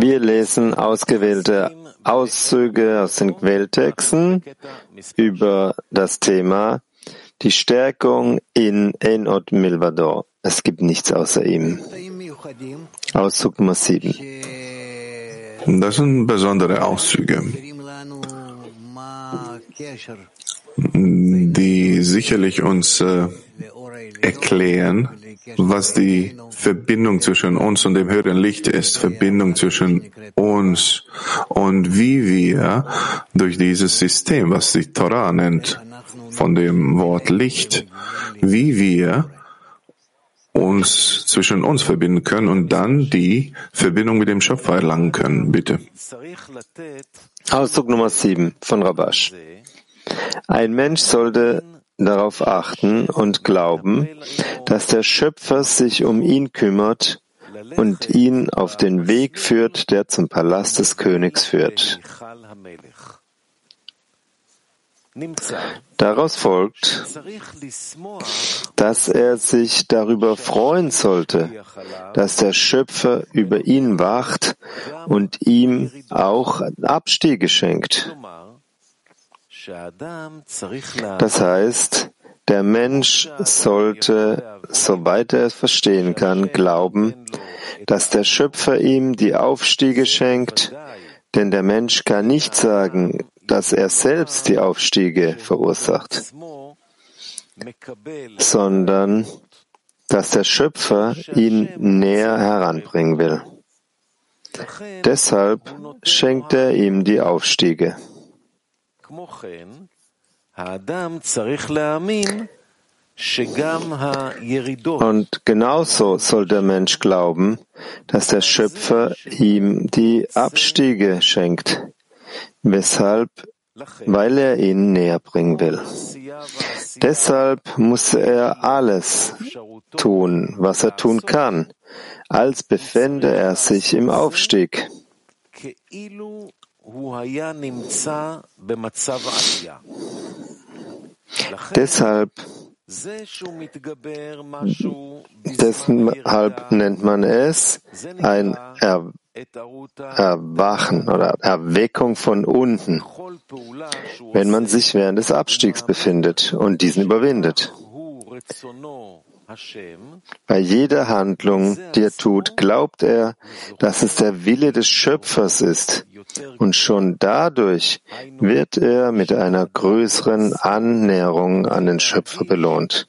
Wir lesen ausgewählte Auszüge aus den Quelltexten über das Thema die Stärkung in Enot Milvador. Es gibt nichts außer ihm. Auszug Nummer 7. Das sind besondere Auszüge, die sicherlich uns äh, erklären, was die Verbindung zwischen uns und dem höheren Licht ist, Verbindung zwischen uns und wie wir durch dieses System, was die Torah nennt, von dem Wort Licht, wie wir uns zwischen uns verbinden können und dann die Verbindung mit dem Schöpfer erlangen können. Bitte. Ausdruck Nummer 7 von Rabash. Ein Mensch sollte darauf achten und glauben, dass der Schöpfer sich um ihn kümmert und ihn auf den Weg führt, der zum Palast des Königs führt. Daraus folgt, dass er sich darüber freuen sollte, dass der Schöpfer über ihn wacht und ihm auch Abstiege schenkt. Das heißt, der Mensch sollte, soweit er es verstehen kann, glauben, dass der Schöpfer ihm die Aufstiege schenkt, denn der Mensch kann nicht sagen, dass er selbst die Aufstiege verursacht, sondern dass der Schöpfer ihn näher heranbringen will. Deshalb schenkt er ihm die Aufstiege. Und genauso soll der Mensch glauben, dass der Schöpfer ihm die Abstiege schenkt, weshalb, weil er ihn näher bringen will. Deshalb muss er alles tun, was er tun kann, als befände er sich im Aufstieg. Deshalb Deshalb nennt man es ein er Erwachen oder Erweckung von unten, wenn man sich während des Abstiegs befindet und diesen überwindet. Bei jeder Handlung, die er tut, glaubt er, dass es der Wille des Schöpfers ist. Und schon dadurch wird er mit einer größeren Annäherung an den Schöpfer belohnt.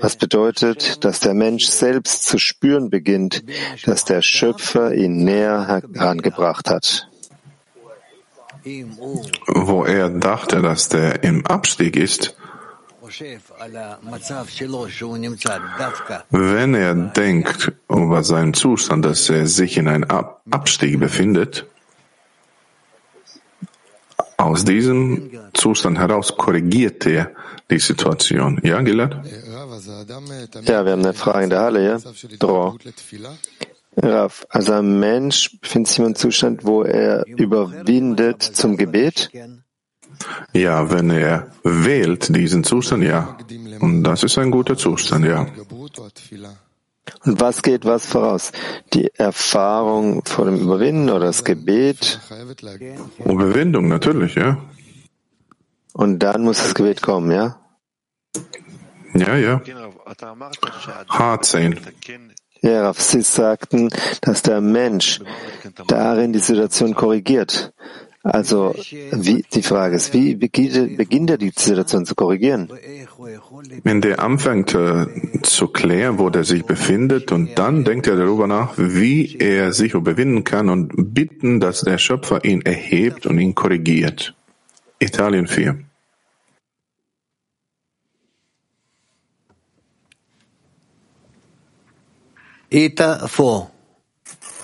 Was bedeutet, dass der Mensch selbst zu spüren beginnt, dass der Schöpfer ihn näher herangebracht hat. Wo er dachte, dass der im Abstieg ist, wenn er denkt über seinen Zustand, dass er sich in einem Abstieg befindet, aus diesem Zustand heraus korrigiert er die Situation. Ja, Gilad? Ja, wir haben eine Frage in der Halle, ja? Dror. Raf, also ein Mensch befindet sich in einem Zustand, wo er überwindet zum Gebet? Ja, wenn er wählt diesen Zustand, ja. Und das ist ein guter Zustand, ja. Und was geht was voraus? Die Erfahrung vor dem Überwinden oder das Gebet? Überwindung, natürlich, ja. Und dann muss das Gebet kommen, ja? Ja, ja. H10. Ja, Raff, Sie sagten, dass der Mensch darin die Situation korrigiert. Also wie, die Frage ist, wie beginnt, beginnt er die Situation zu korrigieren? Wenn der anfängt äh, zu klären, wo der sich befindet, und dann denkt er darüber nach, wie er sich überwinden kann und bitten, dass der Schöpfer ihn erhebt und ihn korrigiert. Italien 4. Ita 4.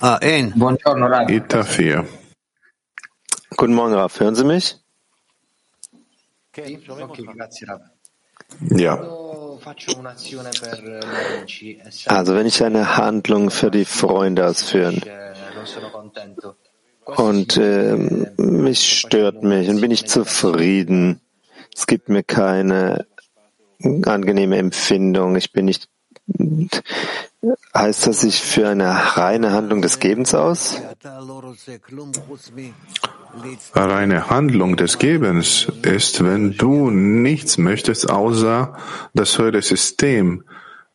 Ah, Ita 4. Guten Morgen, Raf. Hören Sie mich? Ja. Also wenn ich eine Handlung für die Freunde ausführen und äh, mich stört mich und bin ich zufrieden, es gibt mir keine angenehme Empfindung, ich bin nicht heißt das sich für eine reine Handlung des Gebens aus? Reine Handlung des Gebens ist, wenn du nichts möchtest, außer das höhere System,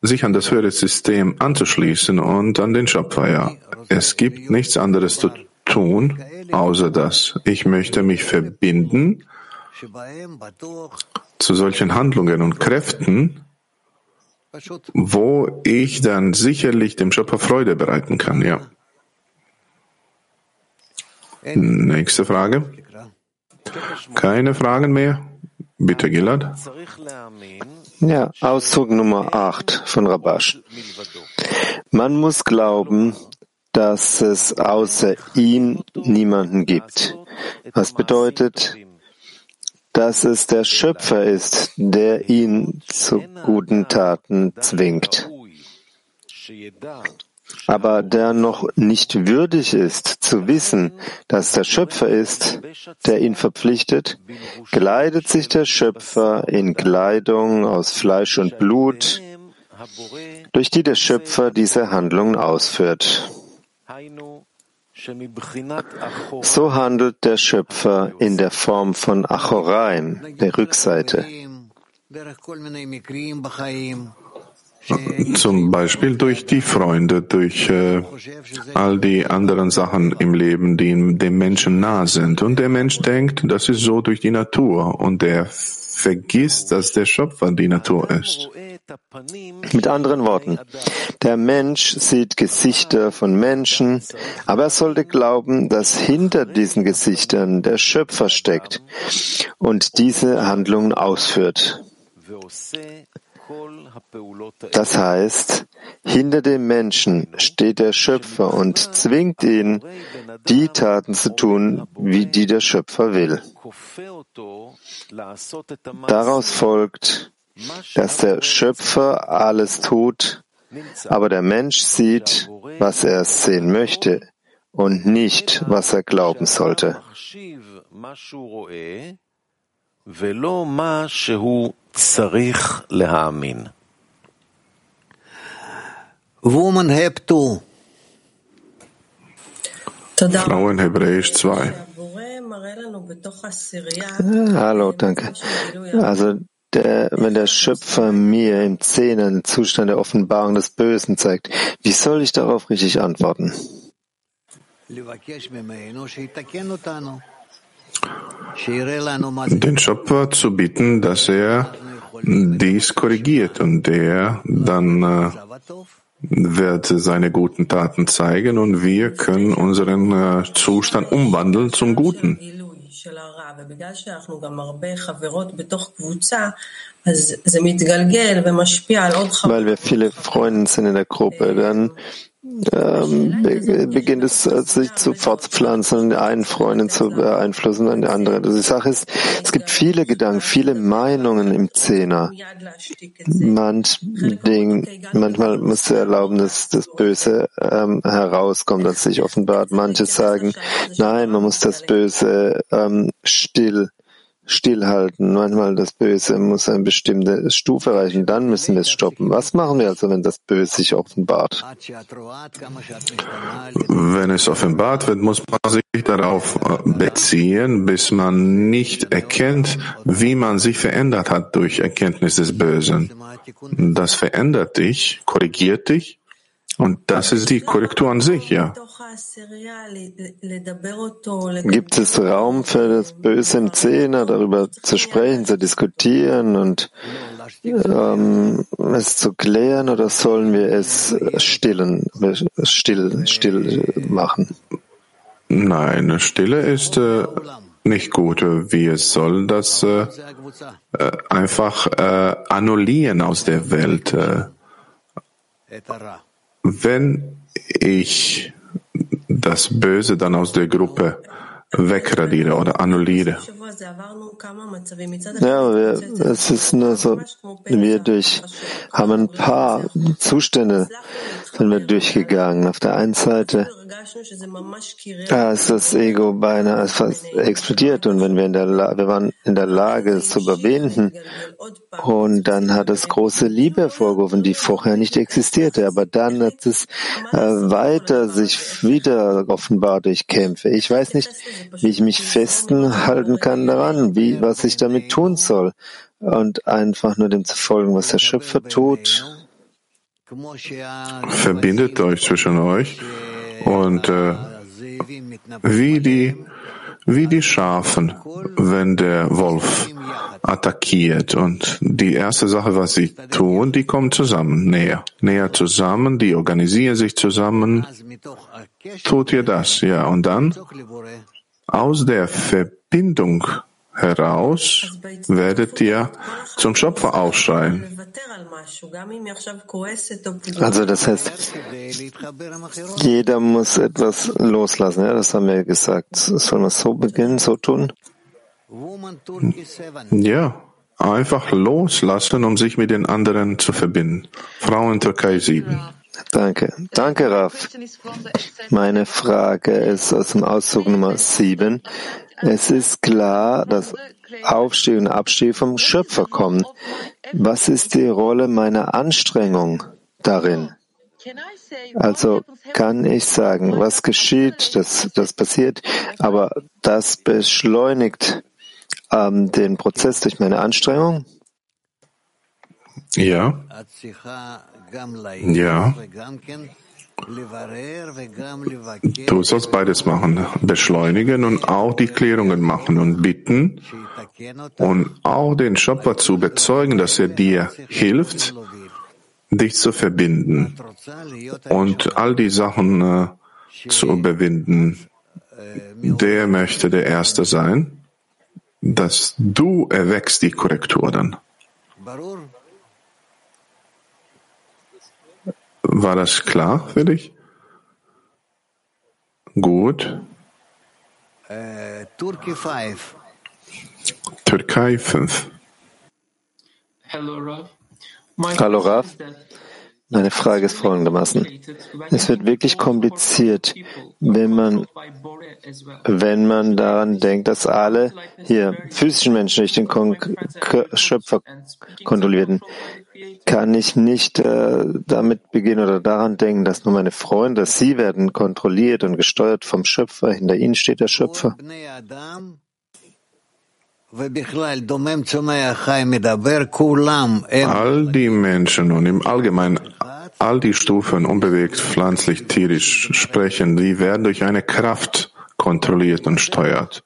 sich an das höhere System anzuschließen und an den Schöpfer. Ja, es gibt nichts anderes zu tun, außer das. Ich möchte mich verbinden zu solchen Handlungen und Kräften, wo ich dann sicherlich dem Schöpfer Freude bereiten kann. Ja. Nächste Frage. Keine Fragen mehr? Bitte, Gilad. Ja, Auszug Nummer 8 von Rabash. Man muss glauben, dass es außer ihm niemanden gibt. Was bedeutet, dass es der Schöpfer ist, der ihn zu guten Taten zwingt aber der noch nicht würdig ist zu wissen, dass der Schöpfer ist, der ihn verpflichtet, kleidet sich der Schöpfer in Kleidung aus Fleisch und Blut, durch die der Schöpfer diese Handlungen ausführt. So handelt der Schöpfer in der Form von Achoraim, der Rückseite. Zum Beispiel durch die Freunde, durch äh, all die anderen Sachen im Leben, die dem Menschen nah sind. Und der Mensch denkt, das ist so durch die Natur. Und er vergisst, dass der Schöpfer die Natur ist. Mit anderen Worten, der Mensch sieht Gesichter von Menschen, aber er sollte glauben, dass hinter diesen Gesichtern der Schöpfer steckt und diese Handlungen ausführt. Das heißt, hinter dem Menschen steht der Schöpfer und zwingt ihn, die Taten zu tun, wie die der Schöpfer will. Daraus folgt, dass der Schöpfer alles tut, aber der Mensch sieht, was er sehen möchte und nicht, was er glauben sollte. Woman have to. Frauen Hebräisch 2. Hallo, danke. Also der, wenn der Schöpfer mir im Zehner den Zustand der Offenbarung des Bösen zeigt, wie soll ich darauf richtig antworten? Den Schöpfer zu bitten, dass er dies korrigiert und der dann äh, wird seine guten Taten zeigen und wir können unseren äh, Zustand umwandeln zum Guten. Weil wir viele Freunde sind in der Gruppe, dann ähm, beginnt es äh, sich zu fortzupflanzen einen Freundin zu beeinflussen und die andere. Also die Sache ist, es gibt viele Gedanken, viele Meinungen im Zehner. Manch Ding, manchmal muss er erlauben, dass das Böse ähm, herauskommt, dass sich offenbart. Manche sagen, nein, man muss das Böse ähm, still stillhalten. Manchmal das Böse muss eine bestimmte Stufe erreichen, dann müssen wir es stoppen. Was machen wir also, wenn das Böse sich offenbart? Wenn es offenbart wird, muss man sich darauf äh, beziehen, bis man nicht erkennt, wie man sich verändert hat durch Erkenntnis des Bösen. Das verändert dich, korrigiert dich und das ist die Korrektur an sich, ja. Gibt es Raum für das Böse im Zehner, darüber zu sprechen, zu diskutieren und ähm, es zu klären oder sollen wir es stillen, still, still machen? Nein, Stille ist äh, nicht gut, wie es soll das äh, äh, einfach äh, annullieren aus der Welt. Äh, wenn ich das Böse dann aus der Gruppe wegradiere oder annulliere. Ja, wir, es ist nur so, wir durch haben ein paar Zustände sind wir durchgegangen. Auf der einen Seite da ist das Ego beinahe fast explodiert. Und wenn wir in der La wir waren in der Lage, es zu überwinden und dann hat es große Liebe hervorgerufen, die vorher nicht existierte, aber dann hat es äh, weiter sich wieder offenbart durch Kämpfe. Ich weiß nicht, wie ich mich festen kann daran, wie, was ich damit tun soll. Und einfach nur dem zu folgen, was der Schöpfer tut. Verbindet euch zwischen euch und äh, wie die wie die Schafen, wenn der Wolf attackiert. Und die erste Sache, was sie tun, die kommen zusammen, näher, näher zusammen, die organisieren sich zusammen. Tut ihr das, ja. Und dann aus der Verbindung heraus werdet ihr zum Schöpfer ausschreien. Also das heißt, jeder muss etwas loslassen. Ja, das haben wir gesagt. Sollen wir so beginnen, so tun? Ja, einfach loslassen, um sich mit den anderen zu verbinden. Frauen Türkei 7. Danke. Danke, Raf. Meine Frage ist aus dem Auszug Nummer 7. Es ist klar, dass Aufstieg und Abstieg vom Schöpfer kommen. Was ist die Rolle meiner Anstrengung darin? Also kann ich sagen, was geschieht, das, das passiert, aber das beschleunigt ähm, den Prozess durch meine Anstrengung? Ja. Ja. Du sollst beides machen, beschleunigen und auch die Klärungen machen und bitten und auch den Schöpfer zu bezeugen, dass er dir hilft, dich zu verbinden und all die Sachen äh, zu überwinden. Der möchte der Erste sein, dass du erwächst die Korrektur dann. War das klar für dich? Gut. Äh, Türkei 5. Türkei 5. Hallo Raf. Meine Frage ist folgendermaßen. Es wird wirklich kompliziert, wenn man, wenn man daran denkt, dass alle hier physischen Menschen durch den Kon Schöpfer kontrolliert werden. Kann ich nicht äh, damit beginnen oder daran denken, dass nur meine Freunde, sie werden kontrolliert und gesteuert vom Schöpfer, hinter ihnen steht der Schöpfer? All die Menschen und im Allgemeinen all die Stufen, unbewegt, pflanzlich, tierisch, sprechen, die werden durch eine Kraft kontrolliert und steuert,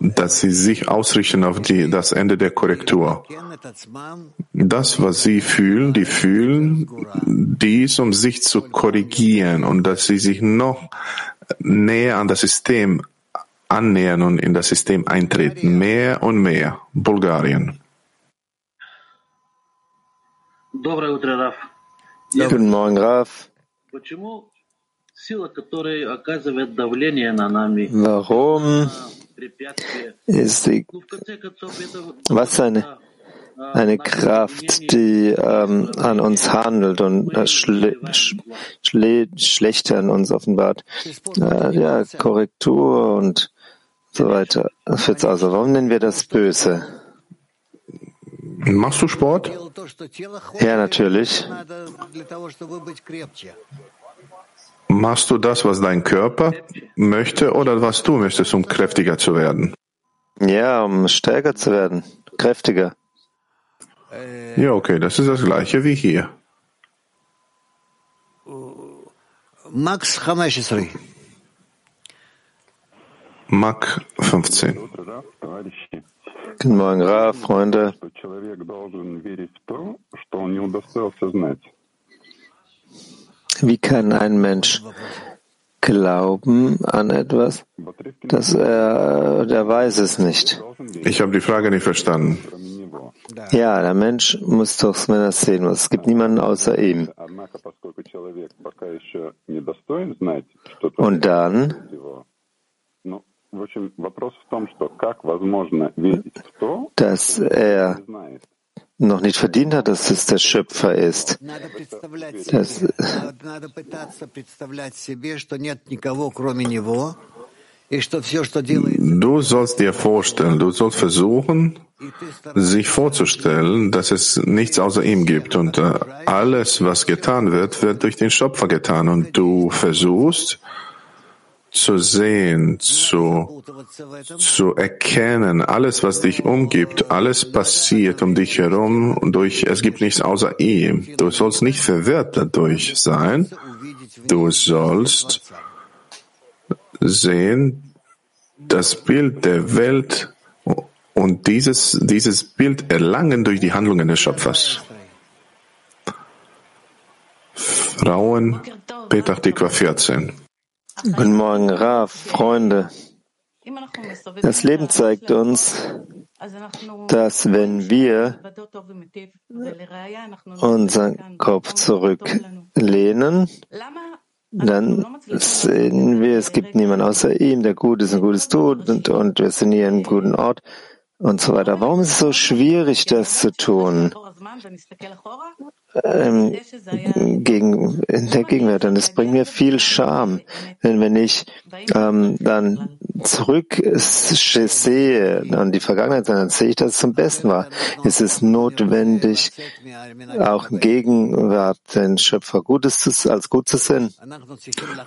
dass sie sich ausrichten auf die, das Ende der Korrektur. Das, was sie fühlen, die fühlen dies, um sich zu korrigieren und dass sie sich noch näher an das System annähern und in das System eintreten, mehr und mehr. Bulgarien. Guten Morgen, Raf. Warum ist die, was eine, eine Kraft, die ähm, an uns handelt und äh, schle, schle, schlechter an uns offenbart? Äh, ja, Korrektur und so weiter. Also, warum nennen wir das böse? Machst du Sport? Ja, natürlich. Machst du das, was dein Körper möchte oder was du möchtest, um kräftiger zu werden? Ja, um stärker zu werden, kräftiger. Ja, okay, das ist das gleiche wie hier. Max 15. Mac 15. Guten Morgen, Ra, Freunde. Wie kann ein Mensch glauben an etwas, dass er, der weiß es nicht? Ich habe die Frage nicht verstanden. Ja, der Mensch muss doch zumindest sehen, es gibt niemanden außer ihm. Und dann dass er noch nicht verdient hat, dass es der Schöpfer ist. Das, Du sollst dir vorstellen, du sollst versuchen, sich vorzustellen, dass es nichts außer ihm gibt. Und äh, alles, was getan wird, wird durch den Schöpfer getan. Und du versuchst zu sehen, zu, zu erkennen, alles, was dich umgibt, alles passiert um dich herum durch, es gibt nichts außer ihm. Du sollst nicht verwirrt dadurch sein. Du sollst sehen das Bild der Welt und dieses, dieses Bild erlangen durch die Handlungen des Schöpfers. Frauen, Petach Tikva 14. Guten Morgen, Raf, Freunde. Das Leben zeigt uns, dass wenn wir unseren Kopf zurücklehnen, dann sehen wir, es gibt niemand außer ihm, der Gutes und Gutes tut und, und wir sind hier im guten Ort und so weiter. Warum ist es so schwierig, das zu tun? Ähm, gegen, in der Gegenwart. Und es bringt mir viel Scham, denn wenn ich ähm, dann zurück sehe an die Vergangenheit, dann sehe ich, dass es zum Besten war. Es ist notwendig, auch Gegenwart den Schöpfer Gutes als gut zu sehen.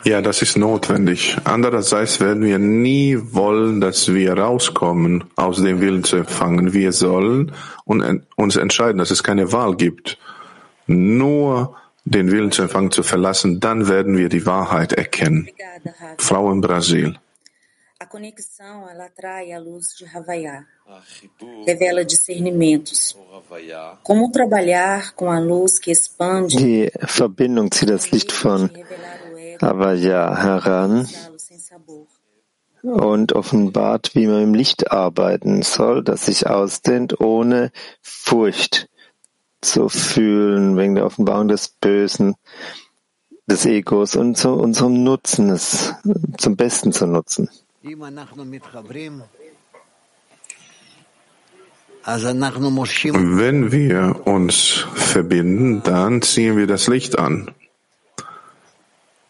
Ja, das ist notwendig. Andererseits werden wir nie wollen, dass wir rauskommen aus dem Willen zu empfangen. Wir sollen uns entscheiden, dass es keine Wahl gibt nur den Willen zu empfangen zu verlassen, dann werden wir die Wahrheit erkennen. Frau in Brasil. A conexão, ela atrai a luz de Havaiá, revela discernimentos. Como trabalhar com a luz que expande? Die Verbindung zieht das Licht von Havaya heran und offenbart, wie man im Licht arbeiten soll, das sich ausdehnt ohne Furcht zu fühlen wegen der Offenbarung des Bösen, des Egos und zu unserem Nutzen, es zum Besten zu nutzen. Wenn wir uns verbinden, dann ziehen wir das Licht an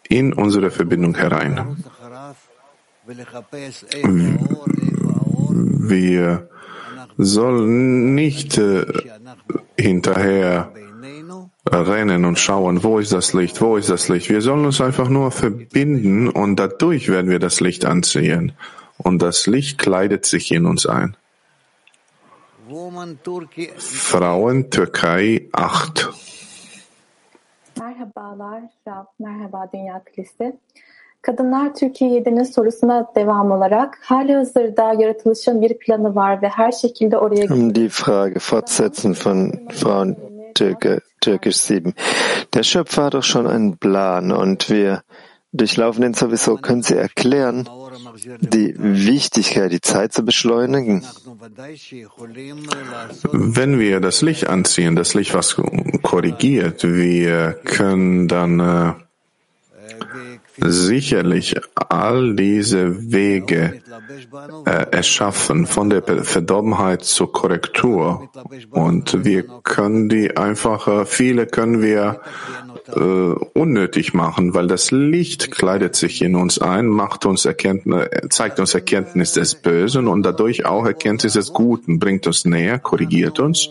in unsere Verbindung herein. Wir sollen nicht äh, hinterher rennen und schauen, wo ist das Licht, wo ist das Licht. Wir sollen uns einfach nur verbinden und dadurch werden wir das Licht anziehen. Und das Licht kleidet sich in uns ein. Frauen Türkei 8. Merhabalar, Rab, merhaba Dünya Kilisi. Kadınlar Türkiye 7'nin sorusuna devam olarak hali hazırda yaratılışın bir planı var ve her şekilde oraya Um die Frage fortsetzen von Frauen Türke, Türkisch 7. Der Schöpfer hat doch schon einen Plan und wir durchlaufen den sowieso. Können Sie erklären, die Wichtigkeit, die Zeit zu beschleunigen? Wenn wir das Licht anziehen, das Licht, was korrigiert, wir können dann äh, sicherlich all diese Wege äh, erschaffen, von der Verdorbenheit zur Korrektur. Und wir können die einfach, äh, viele können wir äh, unnötig machen, weil das Licht kleidet sich in uns ein, macht uns Erkenntnis, zeigt uns Erkenntnis des Bösen und dadurch auch Erkenntnis des Guten, bringt uns näher, korrigiert uns.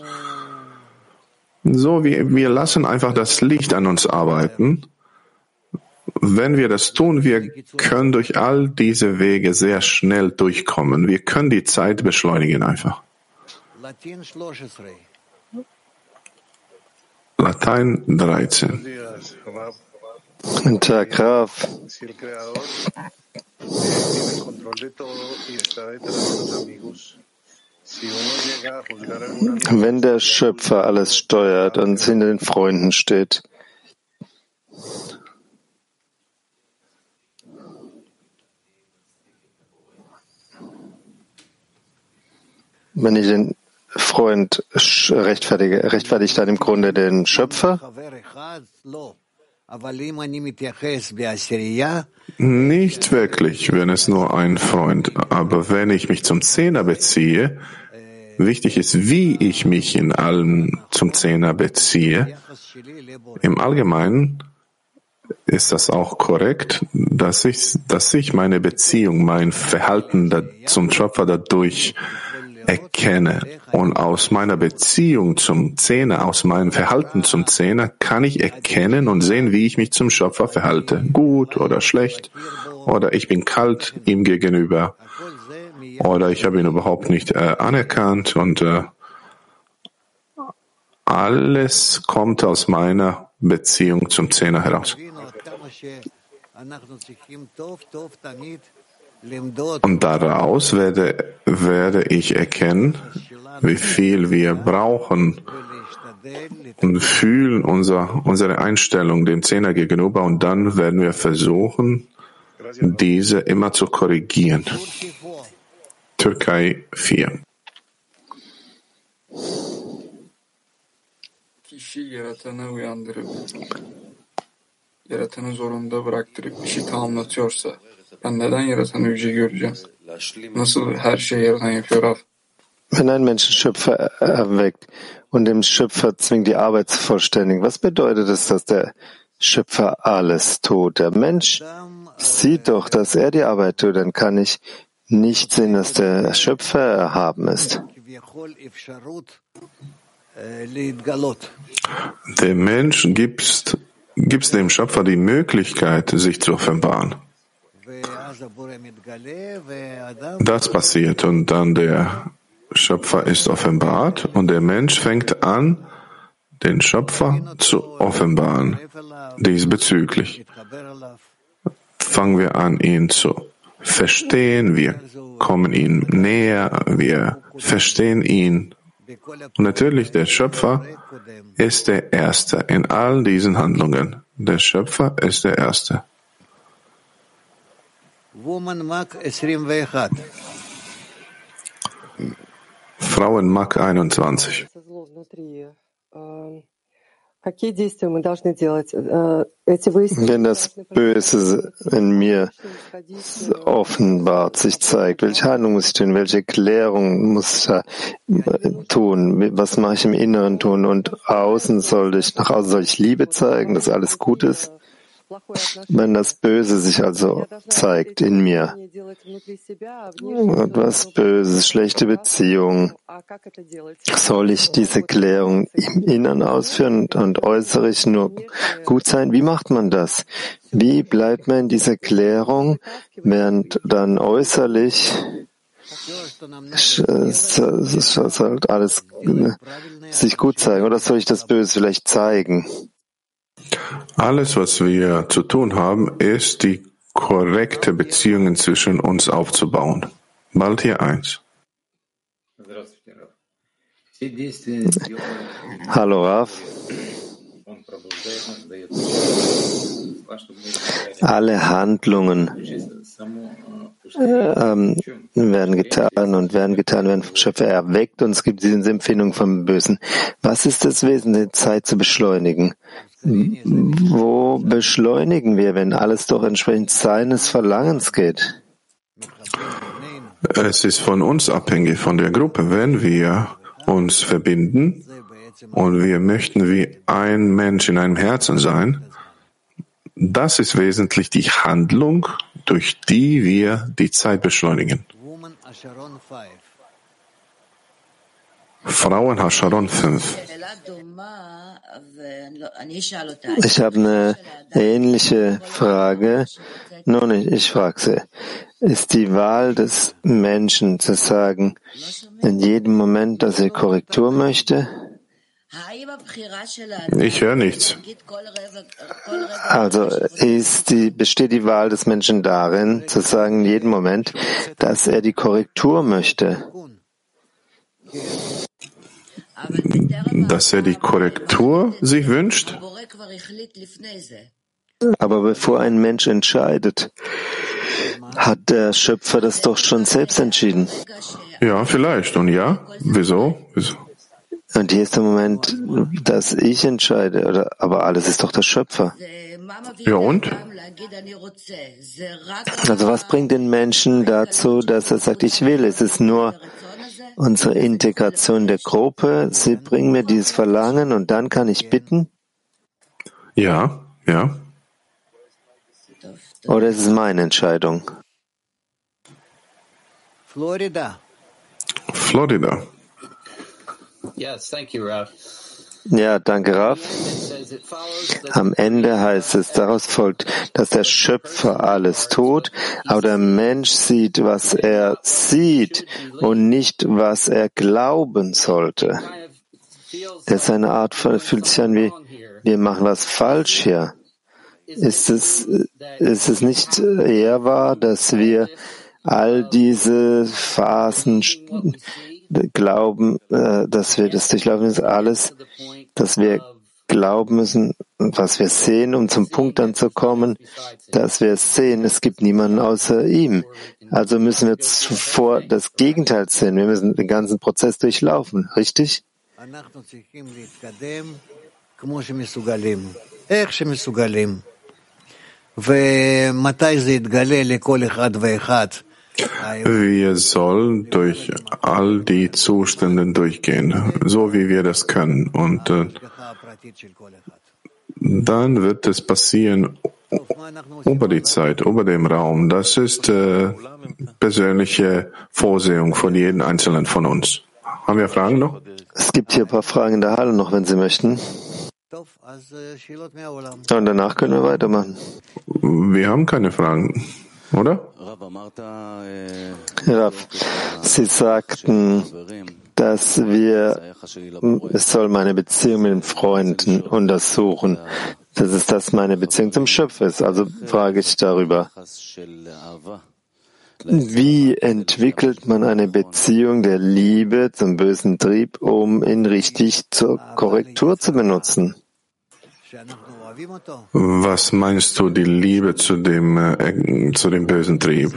So, wir, wir lassen einfach das Licht an uns arbeiten wenn wir das tun, wir können durch all diese Wege sehr schnell durchkommen. Wir können die Zeit beschleunigen einfach. Latein 13. Guten Tag, Graf. Wenn der Schöpfer alles steuert und hinter den Freunden steht, Wenn ich den Freund rechtfertige, rechtfertigt dann im Grunde den Schöpfer? Nicht wirklich, wenn es nur ein Freund. Aber wenn ich mich zum Zehner beziehe, Wichtig ist, wie ich mich in allem zum Zehner beziehe. Im Allgemeinen ist das auch korrekt, dass ich, dass ich meine Beziehung, mein Verhalten zum Schöpfer dadurch erkenne. Und aus meiner Beziehung zum Zehner, aus meinem Verhalten zum Zehner, kann ich erkennen und sehen, wie ich mich zum Schöpfer verhalte. Gut oder schlecht. Oder ich bin kalt ihm gegenüber. Oder ich habe ihn überhaupt nicht äh, anerkannt. Und äh, alles kommt aus meiner Beziehung zum Zehner heraus. Und daraus werde, werde ich erkennen, wie viel wir brauchen und fühlen unser, unsere Einstellung dem Zehner gegenüber und dann werden wir versuchen, diese immer zu korrigieren. Türkei 4. Kişi yaratanı uyandırıp yaratanı zorunda bıraktırıp işi tamamlatıyorsa ben neden yaratanı yüce göreceğim? Nasıl her şeyi yaratan yapıyor Rab? Wenn ein Mensch den Schöpfer erweckt und dem Schöpfer zwingt, die Arbeit zu vollständigen, was bedeutet es, dass der Schöpfer alles tut? Der Mensch sieht doch, dass er die Arbeit tut, dann kann ich nicht sehen, dass der Schöpfer erhaben ist. Der Mensch gibt, gibt dem Schöpfer die Möglichkeit, sich zu offenbaren. Das passiert und dann der Schöpfer ist offenbart und der Mensch fängt an, den Schöpfer zu offenbaren. Diesbezüglich fangen wir an, ihn zu verstehen, wir kommen ihm näher, wir verstehen ihn. Und natürlich, der Schöpfer ist der Erste in all diesen Handlungen. Der Schöpfer ist der Erste. Frauen Mark 21. Wenn das Böse in mir offenbart sich zeigt, welche Handlung muss ich tun, welche Klärung muss ich tun, was mache ich im Inneren tun und außen soll ich, nach außen soll ich Liebe zeigen, dass alles gut ist? Wenn das Böse sich also zeigt in mir, etwas Böses, schlechte Beziehungen, soll ich diese Klärung im Innern ausführen und äußerlich nur gut sein? Wie macht man das? Wie bleibt man in dieser Klärung, während dann äußerlich soll alles sich gut zeigen? Oder soll ich das Böse vielleicht zeigen? Alles, was wir zu tun haben, ist, die korrekte Beziehungen zwischen uns aufzubauen. Bald hier eins. Hallo Raf. Alle Handlungen ähm, werden getan und werden getan, werden vom Schöpfer erweckt und es gibt diese Empfindung vom Bösen. Was ist das Wesen, die Zeit zu beschleunigen? Wo beschleunigen wir, wenn alles doch entsprechend seines Verlangens geht? Es ist von uns abhängig, von der Gruppe. Wenn wir uns verbinden und wir möchten wie ein Mensch in einem Herzen sein, das ist wesentlich die Handlung, durch die wir die Zeit beschleunigen. Frauen Hasharon 5. Ich habe eine ähnliche Frage. Nun, ich, ich frage sie. Ist die Wahl des Menschen zu sagen, in jedem Moment, dass er Korrektur möchte? Ich höre nichts. Also ist die, besteht die Wahl des Menschen darin, zu sagen in jedem Moment, dass er die Korrektur möchte? Dass er die Korrektur sich wünscht? Aber bevor ein Mensch entscheidet, hat der Schöpfer das doch schon selbst entschieden. Ja, vielleicht. Und ja, wieso? wieso? Und hier ist der Moment, dass ich entscheide, oder, aber alles ist doch der Schöpfer. Ja und? Also was bringt den Menschen dazu, dass er sagt, ich will? Es ist nur unsere Integration der Gruppe. Sie bringen mir dieses Verlangen und dann kann ich bitten? Ja, ja. Oder ist es meine Entscheidung? Florida. Florida. Yes, thank you, Raf. Ja, danke, Raf. Am Ende heißt es, daraus folgt, dass der Schöpfer alles tut, aber der Mensch sieht, was er sieht und nicht, was er glauben sollte. Das ist eine Art, fühlt sich an wie, wir machen was falsch hier. Ist es, ist es nicht eher wahr, dass wir all diese Phasen glauben, äh, dass wir das durchlaufen ist, alles, dass wir glauben müssen, was wir sehen, um zum Punkt dann zu kommen, dass wir es sehen, es gibt niemanden außer ihm. Also müssen wir zuvor das Gegenteil sehen. Wir müssen den ganzen Prozess durchlaufen, richtig? אנחנו צריכים להתקדם כמו שמסוגלים, איך wir sollen durch all die Zustände durchgehen, so wie wir das können. Und äh, dann wird es passieren über die Zeit, über den Raum. Das ist äh, persönliche Vorsehung von jedem Einzelnen von uns. Haben wir Fragen noch? Es gibt hier ein paar Fragen in der Halle noch, wenn Sie möchten. Und danach können wir weitermachen. Wir haben keine Fragen. Oder? Äh, Rav, Sie sagten, dass wir, es soll meine Beziehung mit den Freunden untersuchen. Das ist das meine Beziehung zum Schöpfer ist. Also frage ich darüber. Wie entwickelt man eine Beziehung der Liebe zum bösen Trieb, um ihn richtig zur Korrektur zu benutzen? Was meinst du, die Liebe zu dem, äh, äh zu dem bösen Trieb?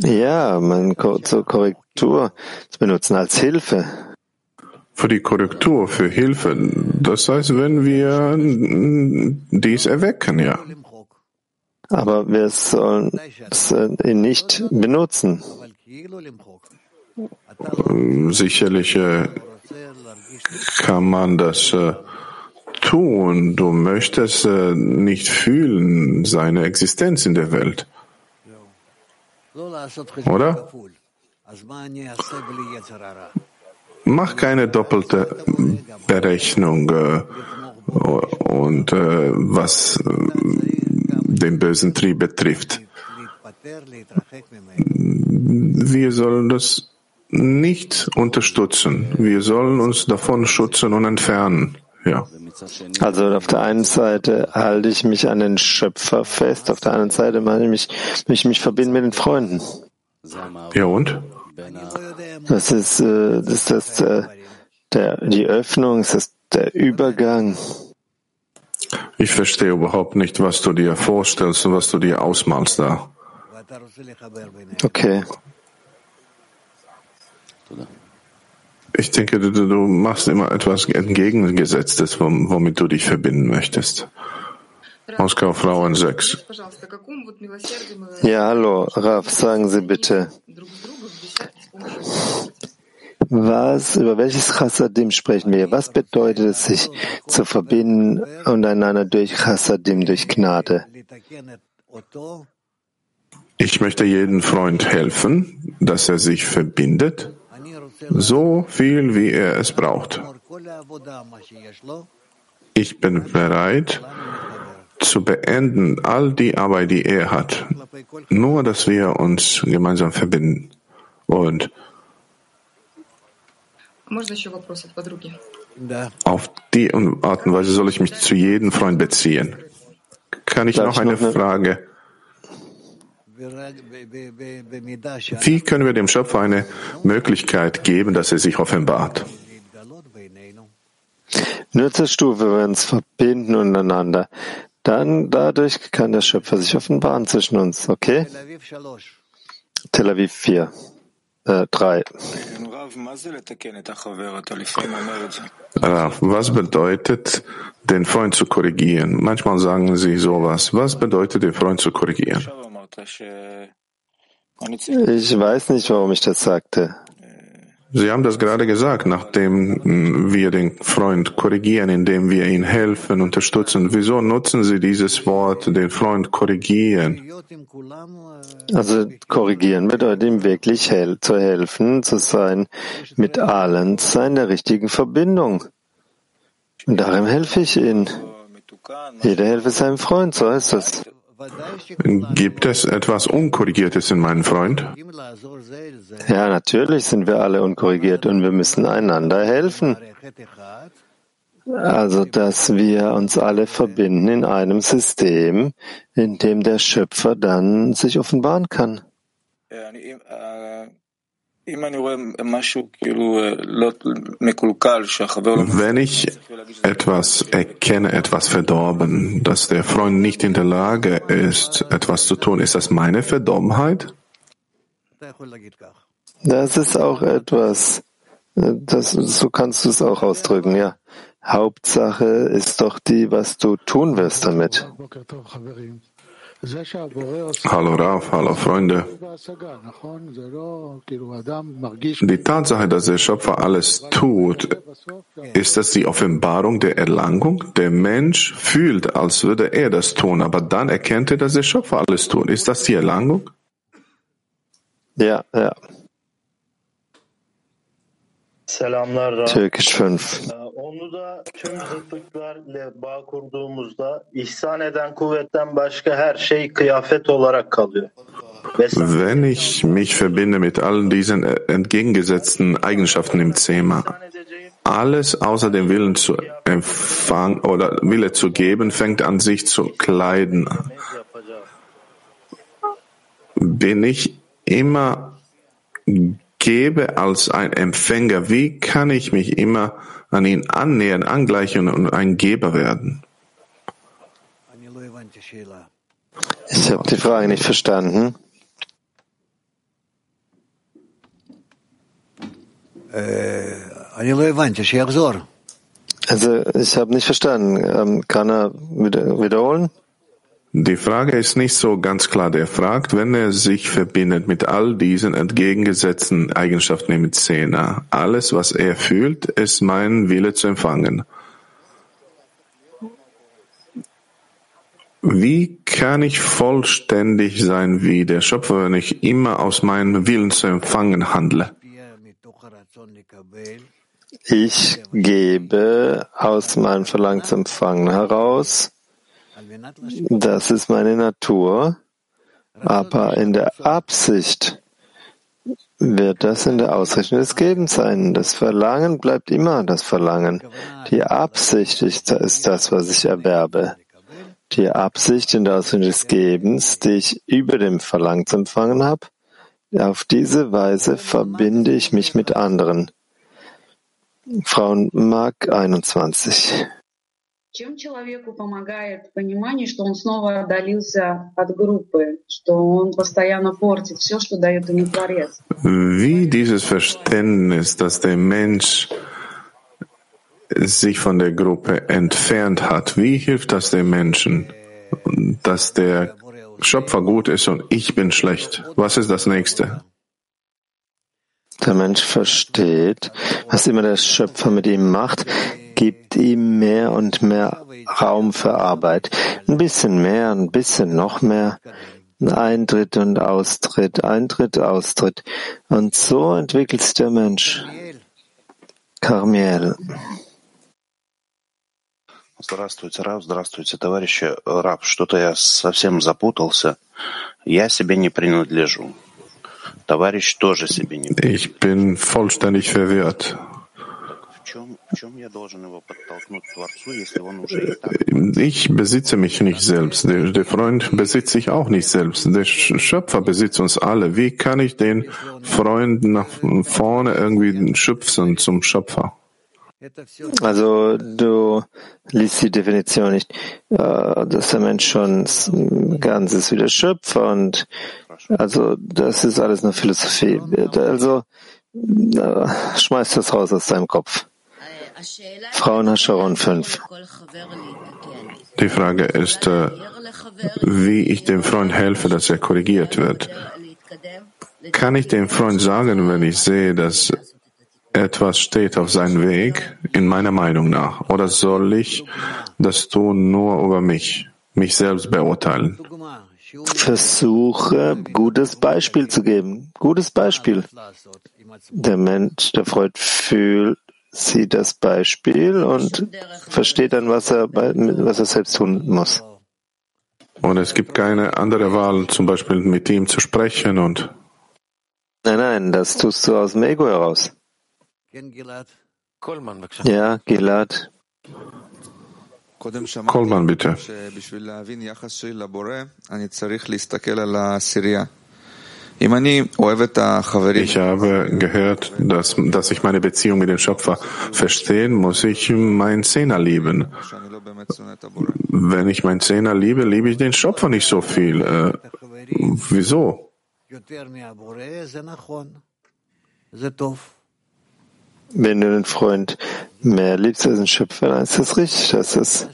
Ja, man zur Korrektur zu benutzen als Hilfe. Für die Korrektur, für Hilfe. Das heißt, wenn wir dies erwecken, ja. Aber wir sollen es äh, nicht benutzen. Sicherlich äh, kann man das tun. Du möchtest äh, nicht fühlen seine Existenz in der Welt. Oder? Mach keine doppelte Berechnung äh, und äh, was äh, den bösen Trieb betrifft. Wir sollen das nicht unterstützen. Wir sollen uns davon schützen und entfernen. Ja. Also auf der einen Seite halte ich mich an den Schöpfer fest, auf der anderen Seite mache ich mich, mich, mich verbinden mit den Freunden. Ja und? Das ist, äh, das, das, äh, der, die Öffnung, das ist der Übergang. Ich verstehe überhaupt nicht, was du dir vorstellst und was du dir ausmalst da. Okay. Ich denke, du, du machst immer etwas Entgegengesetztes, womit du dich verbinden möchtest. Moskau Frauen 6. Ja, hallo, Raf, sagen Sie bitte. Was, über welches Chassadim sprechen wir? Was bedeutet es, sich zu verbinden untereinander durch Chassadim, durch Gnade? Ich möchte jedem Freund helfen, dass er sich verbindet so viel, wie er es braucht. Ich bin bereit zu beenden all die Arbeit, die er hat, nur dass wir uns gemeinsam verbinden. Und auf die Art und Weise soll ich mich zu jedem Freund beziehen. Kann ich noch eine Frage? Wie können wir dem Schöpfer eine Möglichkeit geben, dass er sich offenbart? Nur zur Stufe, wenn wir uns verbinden untereinander, dann dadurch kann der Schöpfer sich offenbaren zwischen uns, okay? Tel Aviv 4 äh, 3. Rav, was bedeutet, den Freund zu korrigieren? Manchmal sagen Sie sowas. Was bedeutet, den Freund zu korrigieren? Ich weiß nicht, warum ich das sagte. Sie haben das gerade gesagt, nachdem mm, wir den Freund korrigieren, indem wir ihn helfen, unterstützen. Wieso nutzen Sie dieses Wort, den Freund korrigieren? Also korrigieren bedeutet ihm wirklich hel zu helfen, zu sein mit allen, zu sein in der richtigen Verbindung. Und darin helfe ich ihm. Jeder helfe seinem Freund, so heißt es. Gibt es etwas Unkorrigiertes in meinem Freund? Ja, natürlich sind wir alle unkorrigiert und wir müssen einander helfen. Also, dass wir uns alle verbinden in einem System, in dem der Schöpfer dann sich offenbaren kann. Wenn ich etwas erkenne, etwas verdorben, dass der Freund nicht in der Lage ist, etwas zu tun, ist das meine Verdorbenheit? Das ist auch etwas, das, so kannst du es auch ausdrücken, ja. Hauptsache ist doch die, was du tun wirst damit. Hallo Raf, hallo Freunde. Die Tatsache, dass der Schöpfer alles tut, ist das die Offenbarung der Erlangung? Der Mensch fühlt, als würde er das tun, aber dann erkennt er, dass der Schöpfer alles tut. Ist das die Erlangung? Ja, ja. Selamlar Rab. Türkisch 5. Onu da tüm zıtlıklarla bağ kurduğumuzda ihsan eden kuvvetten başka her şey kıyafet olarak kalıyor. Wenn ich mich verbinde mit all diesen entgegengesetzten Eigenschaften im Zema, alles außer dem Willen zu empfangen oder Wille zu geben, fängt an sich zu kleiden. Bin ich immer gebe als ein Empfänger, wie kann ich mich immer an ihn annähern, angleichen und ein Geber werden? Ich habe die Frage nicht verstanden. Also ich habe nicht verstanden. Ähm, Kann er wieder, wiederholen? Die Frage ist nicht so ganz klar. Der fragt, wenn er sich verbindet mit all diesen entgegengesetzten Eigenschaften im Zehner, alles, was er fühlt, ist mein Wille zu empfangen. Wie kann ich vollständig sein wie der Schöpfer, wenn ich immer aus meinem Willen zu empfangen handle? Ich gebe aus meinem Verlangen zu empfangen heraus. Das ist meine Natur. Aber in der Absicht wird das in der Ausrichtung des Gebens sein. Das Verlangen bleibt immer das Verlangen. Die Absicht ist das, was ich erwerbe. Die Absicht in der Ausrichtung des Gebens, die ich über dem Verlangen zu empfangen habe, auf diese Weise verbinde ich mich mit anderen. Frauenmark 21. Чем человеку помогает понимание, что он снова отдалился от группы, что он постоянно портит все, что дает ему Творец? Wie dieses Verständnis, dass der Mensch sich von der Gruppe entfernt hat, wie hilft das dem Menschen, dass der Schöpfer gut ist und ich bin schlecht? Was ist das nächste? Der Mensch versteht, was immer der Schöpfer mit ihm macht, gibt ihm mehr und mehr Raum für Arbeit. Ein bisschen mehr, ein bisschen noch mehr. Eintritt und Austritt, Eintritt, Austritt. Und so entwickelt sich der Mensch. Carmiel. Здравствуйте, Рав, здравствуйте, товарищи. Рав, что-то я совсем запутался. Я себе не принадлежу. Товарищ тоже себе не Ich bin vollständig verwirrt. Ich besitze mich nicht selbst. Der, der Freund besitzt sich auch nicht selbst. Der Schöpfer besitzt uns alle. Wie kann ich den Freund nach vorne irgendwie schüpfen zum Schöpfer? Also du liest die Definition nicht, äh, dass der Mensch schon ganz ist wie der Schöpfer und also das ist alles nur Philosophie. Also äh, schmeiß das raus aus deinem Kopf. Frauen Hascharon 5. Die Frage ist, äh, wie ich dem Freund helfe, dass er korrigiert wird. Kann ich dem Freund sagen, wenn ich sehe, dass etwas steht auf seinem Weg, in meiner Meinung nach? Oder soll ich das tun nur über mich, mich selbst beurteilen? Versuche, gutes Beispiel zu geben. Gutes Beispiel. Der Mensch, der Freund fühlt, sieht das Beispiel und versteht dann, was er, was er selbst tun muss. Und es gibt keine andere Wahl, zum Beispiel mit ihm zu sprechen und. Nein, nein, das tust du aus dem Ego heraus. Ja, Gilad. Kolman, bitte. Ich habe gehört, dass, dass ich meine Beziehung mit dem Schöpfer verstehen muss, ich meinen Zehner lieben. Wenn ich meinen Zehner liebe, liebe ich den Schöpfer nicht so viel. Äh, wieso? Wenn du den Freund mehr liebst als den Schöpfer, dann ist das richtig. Das ist,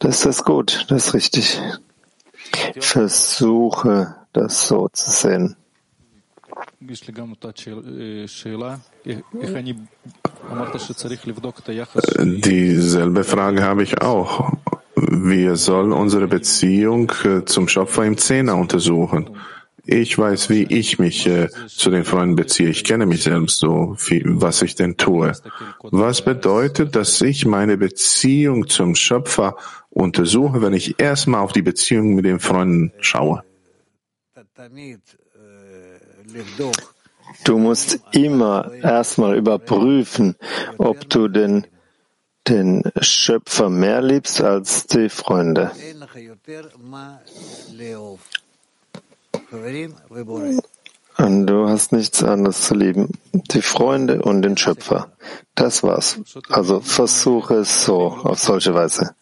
das ist das gut. Das ist richtig. Versuche, das so zu sehen. Dieselbe Frage habe ich auch. Wir sollen unsere Beziehung äh, zum Schöpfer im Zehner untersuchen. Ich weiß, wie ich mich äh, zu den Freunden beziehe. Ich kenne mich selbst so, wie, was ich denn tue. Was bedeutet, dass ich meine Beziehung zum Schöpfer untersuche, wenn ich erstmal auf die Beziehung mit den Freunden schaue? Du musst immer erstmal überprüfen, ob du den, den Schöpfer mehr liebst als die Freunde. Und du hast nichts anderes zu lieben. Die Freunde und den Schöpfer. Das war's. Also versuche es so, auf solche Weise.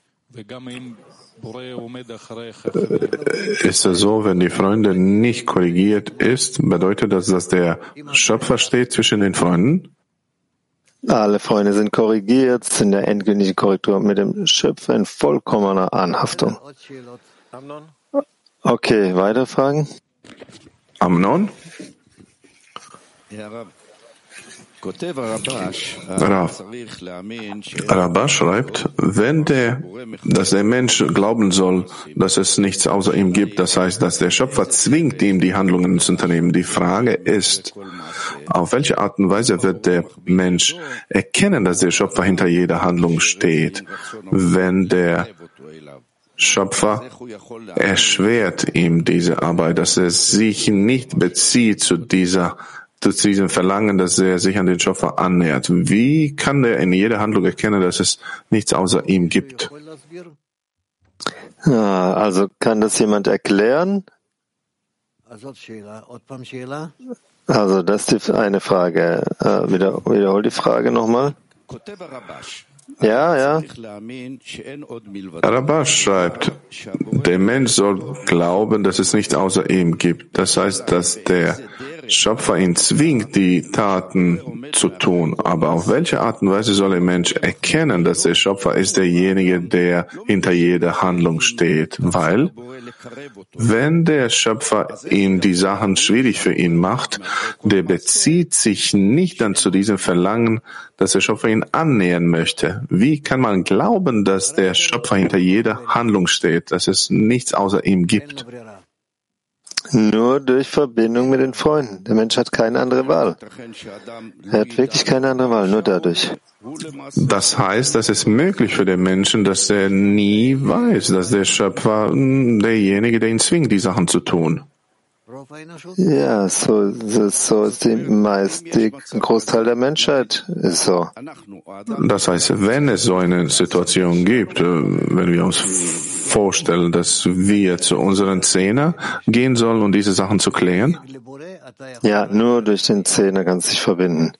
Ist es so, wenn die Freunde nicht korrigiert ist, bedeutet das, dass der Schöpfer steht zwischen den Freunden? Alle Freunde sind korrigiert, sind der endgültigen Korrektur mit dem Schöpfer in vollkommener Anhaftung. Okay, weitere Fragen? Amnon? Rabbah schreibt, wenn der, dass der Mensch glauben soll, dass es nichts außer ihm gibt, das heißt, dass der Schöpfer zwingt ihm, die Handlungen zu unternehmen. Die Frage ist, auf welche Art und Weise wird der Mensch erkennen, dass der Schöpfer hinter jeder Handlung steht, wenn der Schöpfer erschwert ihm diese Arbeit, dass er sich nicht bezieht zu dieser zu diesem Verlangen, dass er sich an den Schöpfer annähert. Wie kann er in jeder Handlung erkennen, dass es nichts außer ihm gibt? Ja, also kann das jemand erklären? Also das ist eine Frage. Äh, wieder, wiederhol die Frage nochmal. Ja, ja. Rabash schreibt, der Mensch soll glauben, dass es nicht außer ihm gibt. Das heißt, dass der Schöpfer ihn zwingt, die Taten zu tun. Aber auf welche Art und Weise soll der Mensch erkennen, dass der Schöpfer ist derjenige, der hinter jeder Handlung steht? Weil, wenn der Schöpfer ihm die Sachen schwierig für ihn macht, der bezieht sich nicht dann zu diesem Verlangen, dass der Schöpfer ihn annähern möchte. Wie kann man glauben, dass der Schöpfer hinter jeder Handlung steht, dass es nichts außer ihm gibt? Nur durch Verbindung mit den Freunden. Der Mensch hat keine andere Wahl. Er hat wirklich keine andere Wahl, nur dadurch. Das heißt, dass es möglich für den Menschen, dass er nie weiß, dass der Schöpfer hm, derjenige, der ihn zwingt, die Sachen zu tun. Ja, so, so, so ist die meist, die Großteil der Menschheit ist so. Das heißt, wenn es so eine Situation gibt, äh, wenn wir uns vorstellen, dass wir zu unseren Zehner gehen sollen, um diese Sachen zu klären? Ja, nur durch den Zehner kannst du dich verbinden.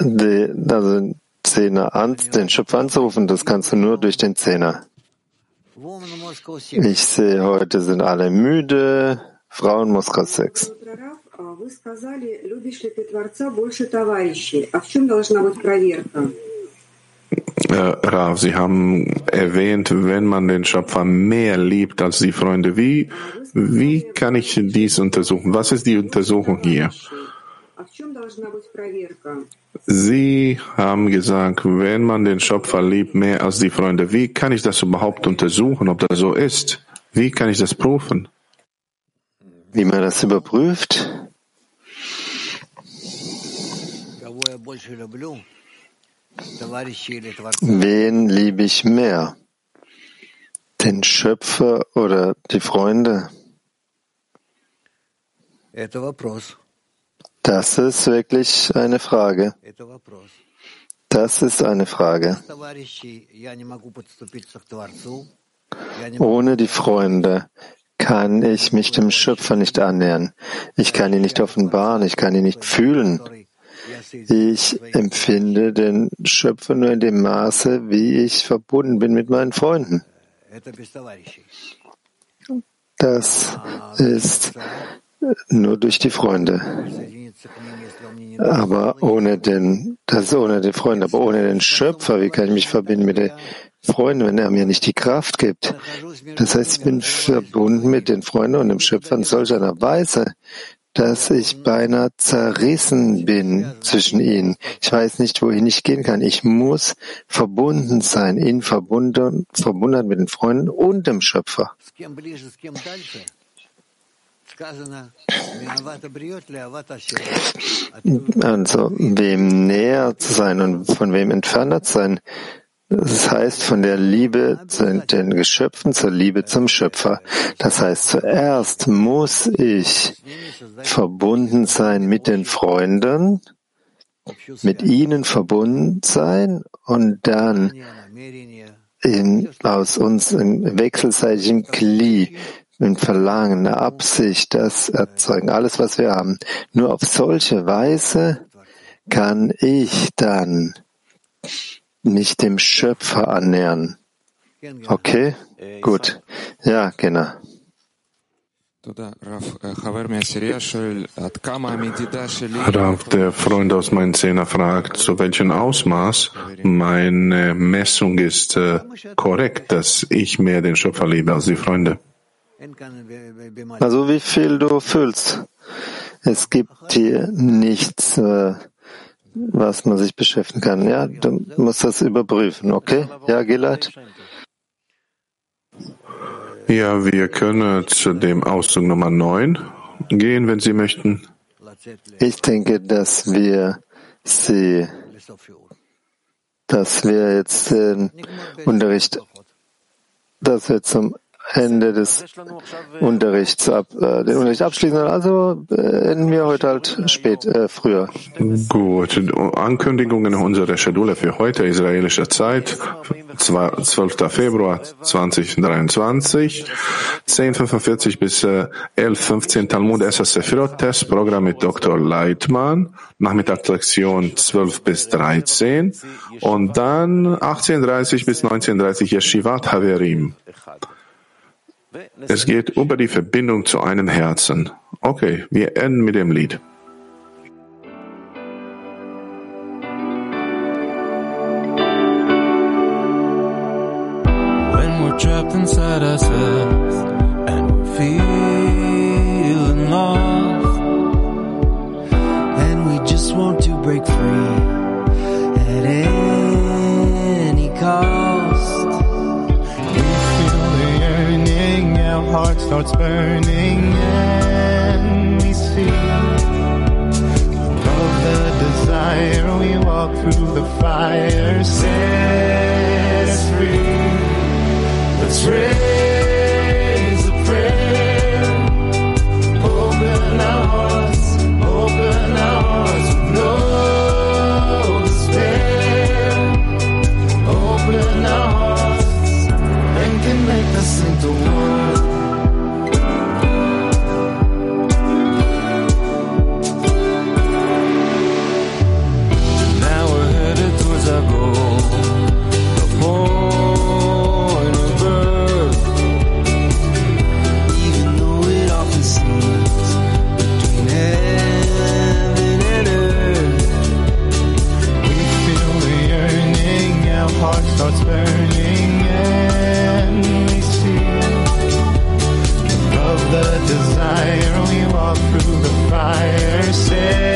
Die, also Zehner an, den Schöpfer anzurufen. Das kannst du nur durch den Zehner. Ich sehe, heute sind alle müde. Frauen Moskau 6. Вы сказали, любишь ли ты Творца больше товарищей. А в чем должна быть проверка? Äh, Rav, Sie haben erwähnt, wenn man den Schöpfer mehr liebt als die Freunde, wie, wie kann ich dies untersuchen? Was ist die Untersuchung hier? А в чем должна быть проверка? Sie haben gesagt, wenn man den Schöpfer liebt mehr als die Freunde, wie kann ich das überhaupt untersuchen, ob das so ist? Wie kann ich das prüfen? wie man das überprüft. Wen liebe ich mehr? Den Schöpfer oder die Freunde? Das ist wirklich eine Frage. Das ist eine Frage. Ohne die Freunde kann ich mich dem Schöpfer nicht annähern. Ich kann ihn nicht offenbaren, ich kann ihn nicht fühlen. Ich empfinde den Schöpfer nur in dem Maße, wie ich verbunden bin mit meinen Freunden. Das ist nur durch die Freunde. Aber ohne den, das ist ohne die Freunde, aber ohne den Schöpfer, wie kann ich mich verbinden mit den freuen, wenn er mir nicht die Kraft gibt. Das heißt, ich bin verbunden mit den Freunden und dem Schöpfer in solch einer Weise, dass ich beinahe zerrissen bin zwischen ihnen. Ich weiß nicht, wohin ich gehen kann. Ich muss verbunden sein, in verbunden, verbunden mit den Freunden und dem Schöpfer. Also, wem näher zu sein und von wem entfernt zu sein, das heißt von der Liebe zu den Geschöpfen zur Liebe zum Schöpfer. Das heißt, zuerst muss ich verbunden sein mit den Freunden, mit ihnen verbunden sein und dann in, aus uns im wechselseitigen Kli, im Verlangen, der Absicht, das erzeugen, alles, was wir haben. Nur auf solche Weise kann ich dann mich dem Schöpfer annähern. Okay? Gut. Ja, genau. Rav, der Freund aus meinen Zehner fragt, zu welchem Ausmaß meine Messung ist äh, korrekt, dass ich mehr den Schöpfer liebe als die Freunde. Also wie viel du fühlst. Es gibt hier nichts, äh, was man sich beschäftigen kann. Ja, du musst das überprüfen, okay? Ja, Gilad? Ja, wir können zu dem Auszug Nummer 9 gehen, wenn Sie möchten. Ich denke, dass wir Sie, dass wir jetzt den Unterricht, dass wir zum Ende des Unterrichts ab, äh, den Unterricht abschließen. Also äh, enden wir heute halt spät, äh, früher. Gut, Ankündigungen unserer Schedule für heute, israelischer Zeit, 12. Februar 2023, 10.45 bis äh, 11.15 Talmud Sefirot, Testprogramm mit Dr. Leitmann, Nachmittagslektion 12 bis 13 und dann 18.30 bis 19.30 Yeshivat Haverim. Es geht über die Verbindung zu einem Herzen. Okay, wir enden mit dem Lied. Trapped inside ourselves and we're feeling lost, and we just want to break free starts burning, and we see above the desire. We walk through the fire, set us free. Let's raise say